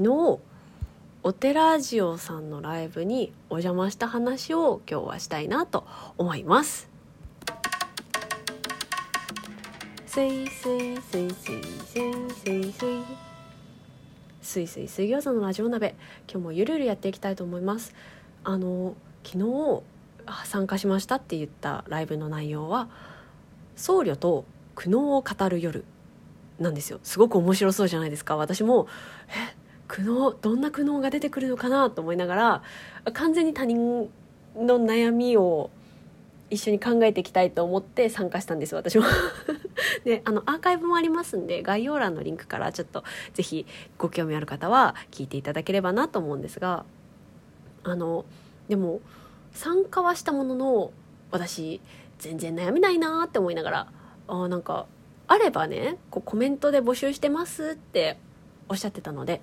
昨日お寺ジオさんのライブにお邪魔した話を今日はしたいなと思います。すいすいすいすいすいすいすいすいすい水餃子のラジオ鍋今日もゆるゆるやっていきたいと思いますあの昨日参加しましたって言ったライブの内容は僧侶と苦悩を語る夜なんですよすごく面白そうじゃないですか私もえ苦悩どんな苦悩が出てくるのかなと思いながら完全に他人の悩みを一緒に考えていきたいと思って参加したんです私も。であのアーカイブもありますんで概要欄のリンクからちょっと是非ご興味ある方は聞いていただければなと思うんですがあのでも参加はしたものの私全然悩みないなって思いながらあなんかあればねこうコメントで募集してますっておっしゃってたので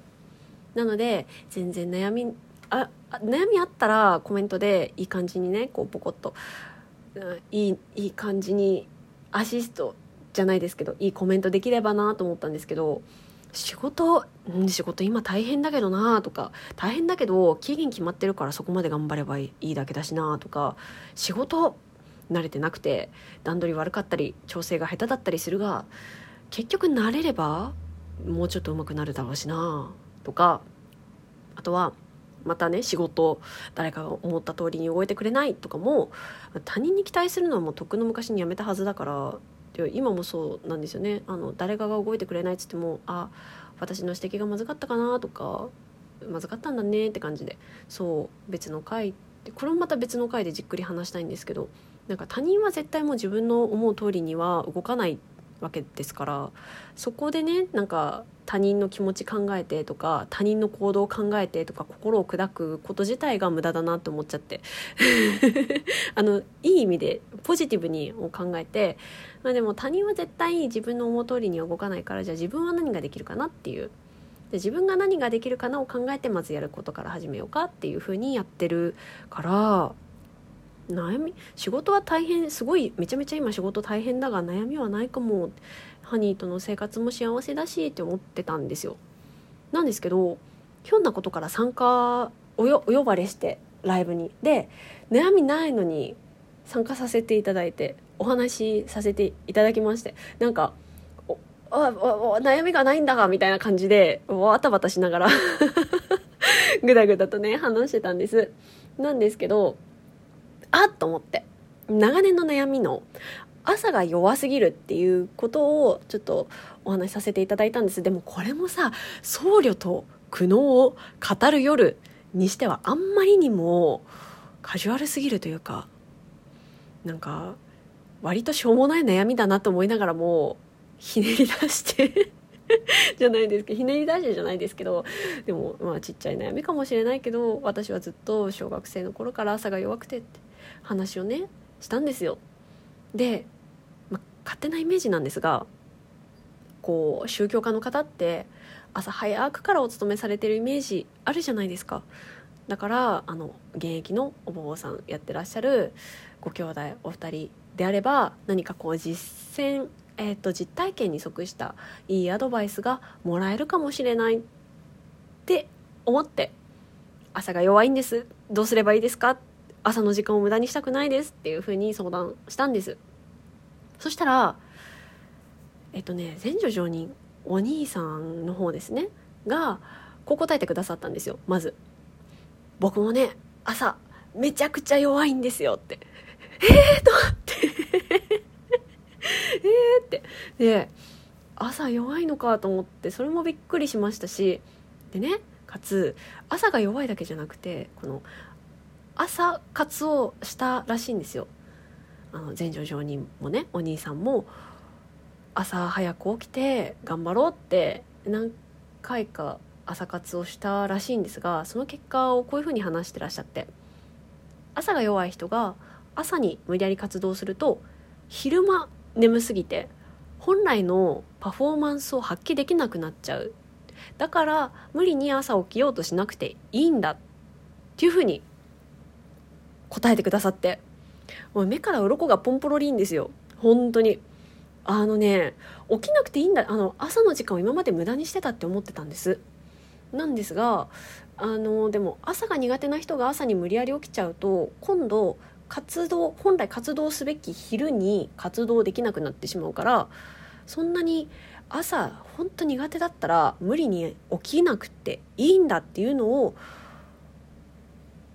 なので全然悩みあ悩みあったらコメントでいい感じにねこうポコッと、うん、いいいい感じにアシストじゃないですけどいいコメントできればなと思ったんですけど仕事、仕事今大変だけどなとか大変だけど期限決まってるからそこまで頑張ればいいだけだしなとか仕事慣れてなくて段取り悪かったり調整が下手だったりするが結局慣れればもうちょっと上手くなるだろうしな。とかあとはまたね仕事誰かが思った通りに動いてくれないとかも他人に期待するのはもうとっくの昔にやめたはずだから今もそうなんですよね。あの誰かが動いてくれないっつってもあ私の指摘がまずかったかなとかまずかったんだねって感じで。そう別の回ってこれもまた別の回でじっくり話したいんですけどなんか他人は絶対もう自分の思う通りには動かないっわけですからそこでねなんか他人の気持ち考えてとか他人の行動を考えてとか心を砕くこと自体が無駄だなって思っちゃって。あのいい意味でポジティブにを考えて、まあ、でも他人は絶対自分の思う通りには動かないからじゃあ自分は何ができるかなっていう。で自分が何ができるかなを考えてまずやることから始めようかっていうふうにやってるから悩み仕事は大変すごいめちゃめちゃ今仕事大変だが悩みはないかも。ハニーとの生活も幸せだしって思ってたんですよ。なんですけどひょんなことから参加およお呼ばれしてライブに。で悩みないのに参加させていただいてお話しさせていただきましてなんかあ悩みがないんだがみたいな感じでわたわたしながら ぐだぐだとね話してたんです。なんですけどあっと思って。長年の悩みの朝が弱すぎるっていうことをちょっとお話しさせていただいたんです。でもこれもさ僧侶と苦悩を語る夜にしてはあんまりにもカジュアルすぎるというかなんか割としょうもない悩みだなと思いながらもひねり出してじゃないですけどひねり出してじゃないですけどでもまあちっちゃい悩みかもしれないけど私はずっと小学生の頃から朝が弱くてって。話をねしたんですよ。で、ま、勝手なイメージなんですがこう宗教家の方って朝早くからお勤めされてるイメージあるじゃないですか。だからあの現役のお坊さんやってらっしゃるご兄弟お二人であれば何かこう実践、えーと、実体験に即したいいアドバイスがもらえるかもしれないって思って朝が弱いんですどうすればいいですか朝の時間を無駄にしたくないですっていうふうに相談したんです。そしたらえっとね前女上人お兄さんの方ですね。がこう答えてくださったんですよまず。僕もね朝めちゃくちゃ弱いんですよって。えーと思って。えーって。で朝弱いのかと思ってそれもびっくりしましたし。でねかつ朝が弱いだけじゃなくてこの朝活をしたらしいんですよ。あの前女上人もねお兄さんも朝早く起きて頑張ろうって何回か朝活をしたらしいんですがその結果をこういうふうに話してらっしゃって。朝が弱い人が朝に無理やり活動すると昼間眠すぎて本来のパフォーマンスを発揮できなくなっちゃう。だから無理に朝起きようとしなくていいんだっていうふうに答えてくださって。もう目から鱗がポンポロリンですよ。本当に。あのね起きなくていいんだ。あの朝の時間を今まで無駄にしてたって思ってたんです。なんですがあのでも朝が苦手な人が朝に無理やり起きちゃうと今度活動本来活動すべき昼に活動できなくなってしまうからそんなに朝本当苦手だったら無理に起きなくていいんだっていうのを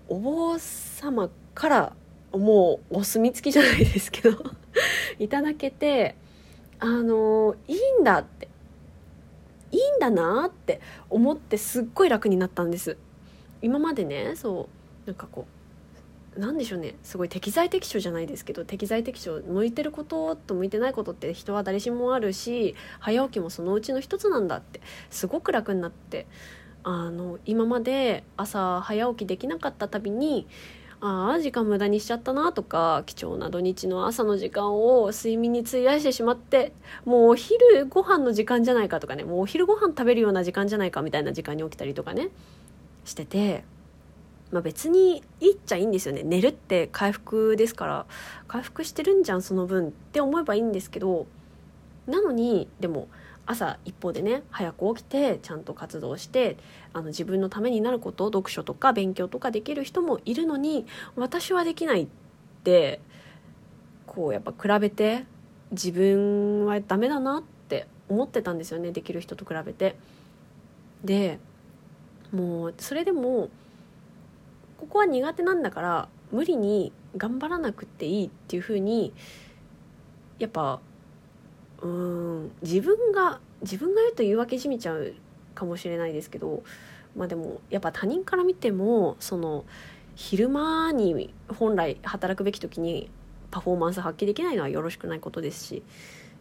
お坊様からもうお墨付きじゃないですけど いただけてあのいいんだっていいんだなって思ってすっごい楽になったんです。今までねそうなんかこうなんでしょうねすごい適材適所じゃないですけど適材適所向いてることと向いてないことって人は誰しもあるし早起きもそのうちの一つなんだってすごく楽になってあの今まで朝早起きできなかったたびにああ時間無駄にしちゃったなとか貴重な土日の朝の時間を睡眠に費やしてしまってもうお昼ご飯の時間じゃないかとかねもうお昼ご飯食べるような時間じゃないかみたいな時間に起きたりとかねしてて、まあ、別にいいっちゃいいんですよね。寝るって回復ですから回復してるんじゃんその分って思えばいいんですけどなのにでも朝一方でね早く起きてちゃんと活動してあの自分のためになることを読書とか勉強とかできる人もいるのに私はできないってこうやっぱ比べて自分はダメだなって思ってたんですよねできる人と比べて。でもうそれでもここは苦手なんだから無理に頑張らなくていいっていうふうにやっぱうん。自分が自分が言うと言い訳じみちゃうかもしれないですけどまあでもやっぱ他人から見てもその昼間に本来働くべき時にパフォーマンス発揮できないのはよろしくないことですし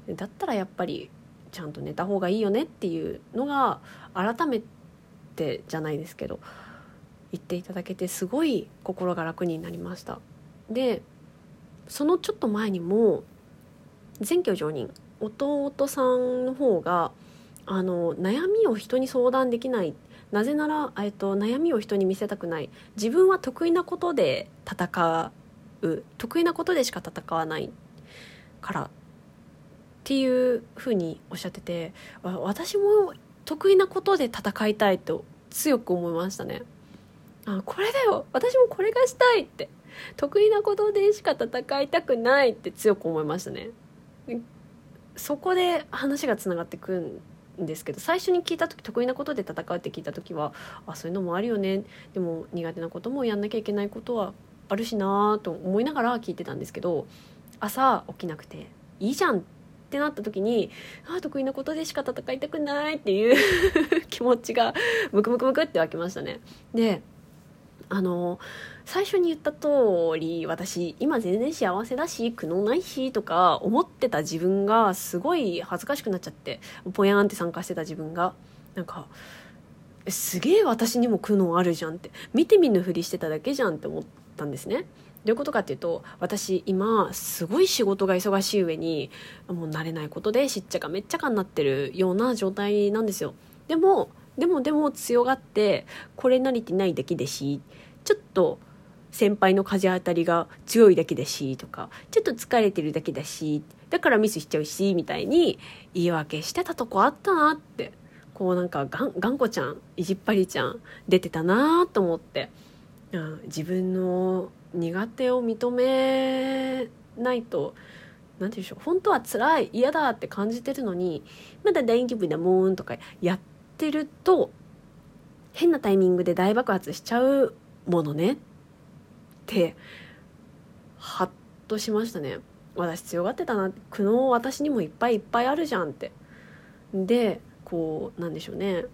だったらやっぱりちゃんと寝た方がいいよねっていうのが改めてじゃないですけど言っていただけてすごい心が楽になりました。でそのちょっと前にも全居上人弟さんの方があの悩みを人に相談できない。なぜなら、えっと、悩みを人に見せたくない。自分は得意なことで戦う。得意なことでしか戦わない。から。っていうふうにおっしゃってて私も得意なことで戦いたいと強く思いましたね。あこれだよ。私もこれがしたいって。得意なことでしか戦いたくないって強く思いましたね。そこで話がつながってくんですけど最初に聞いた時得意なことで戦うって聞いた時はあそういうのもあるよねでも苦手なこともやんなきゃいけないことはあるしなと思いながら聞いてたんですけど朝起きなくていいじゃんってなった時にあ得意なことでしか戦いたくないっていう 気持ちがムクムクムクって湧きましたね。であの最初に言った通り私今全然幸せだし苦悩ないしとか思ってた自分がすごい恥ずかしくなっちゃってぽやんって参加してた自分がなんかすげえ私にも苦悩あるじゃんって見て見ぬふりしてただけじゃんって思ったんですね。どういうことかっていうと私今すごい仕事が忙しい上にもう慣れないことでしっちゃかめっちゃかになってるような状態なんですよ。でもでもでも強がってこれ慣れてないだけでしちょっと先輩の風当たりが強いだけだしとかちょっと疲れてるだけだしだからミスしちゃうしみたいに言い訳してたとこあったなってこうなんかがん頑固ちゃん意地っ張りちゃん出てたなと思って、うん、自分の苦手を認めないと何て言うんでしょう本当は辛い嫌だって感じてるのにまだ大丈夫だもんとかやってると変なタイミングで大爆発しちゃうものね。ってハッとしましたね。私強がってたな苦悩私にもいっぱいいっぱいあるじゃんって。でこうなんでしょうね。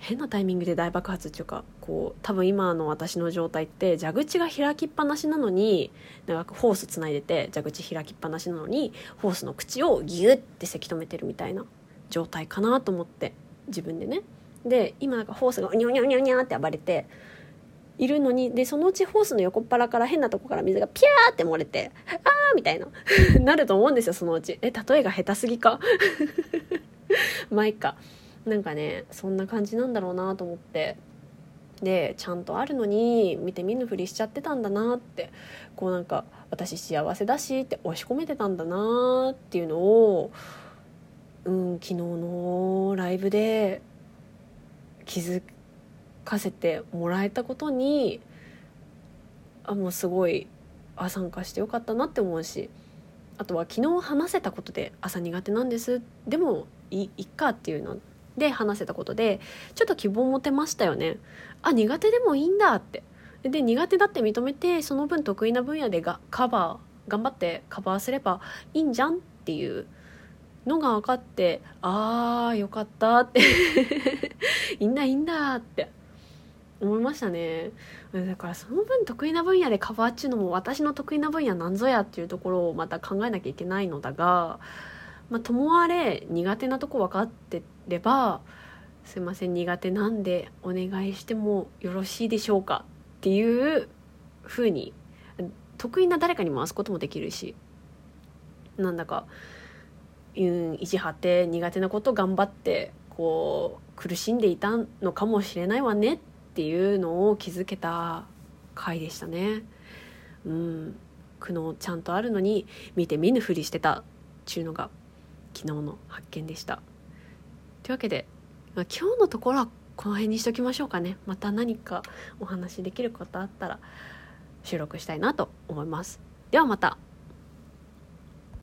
変なタイミングで大爆発っていうかこう多分今の私の状態って蛇口が開きっぱなしなのになんかホースつないでて蛇口開きっぱなしなのにホースの口をギュッてせき止めてるみたいな状態かなと思って自分でね。で今なんかホースがうにゃうにゃうにゃうにゃって暴れているのにでそのうちホースの横っ腹から変なとこから水がピャーって漏れてあーみたいな なると思うんですよそのうち。え例えが下手すぎか？まあいっか。なんかねそんな感じなんだろうなと思って。でちゃんとあるのに見て見ぬふりしちゃってたんだなって。こうなんか私幸せだしって押し込めてたんだなっていうのを、うん、昨日のライブで気気づかせてもらえたことにあもうすごいあ参加してよかったなって思うしあとは昨日話せたことで朝苦手なんです。でもいいっかっていうので話せたことでちょっと希望持てましたよね。あ苦手でもいいんだって。で苦手だって認めてその分得意な分野でがカバー頑張ってカバーすればいいんじゃんっていうのが分かってああよかったって。い いんだいいんだって。思いましたね。だからその分得意な分野でカバーっちゅうのも私の得意な分野なんぞやっていうところをまた考えなきゃいけないのだが、まあ、ともあれ苦手なとこ分かってればすいません苦手なんでお願いしてもよろしいでしょうかっていう風に得意な誰かに回すこともできるしなんだか、うん、意地張って苦手なこと頑張ってこう苦しんでいたのかもしれないわねっていうのを気づけた回でしたね。うん、苦悩ちゃんとあるのに見て見ぬふりしてたっちゅうのが昨日の発見でした。というわけで、まあ、今日のところはこの辺にしときましょうかねまた何かお話できることあったら収録したいなと思いますではまた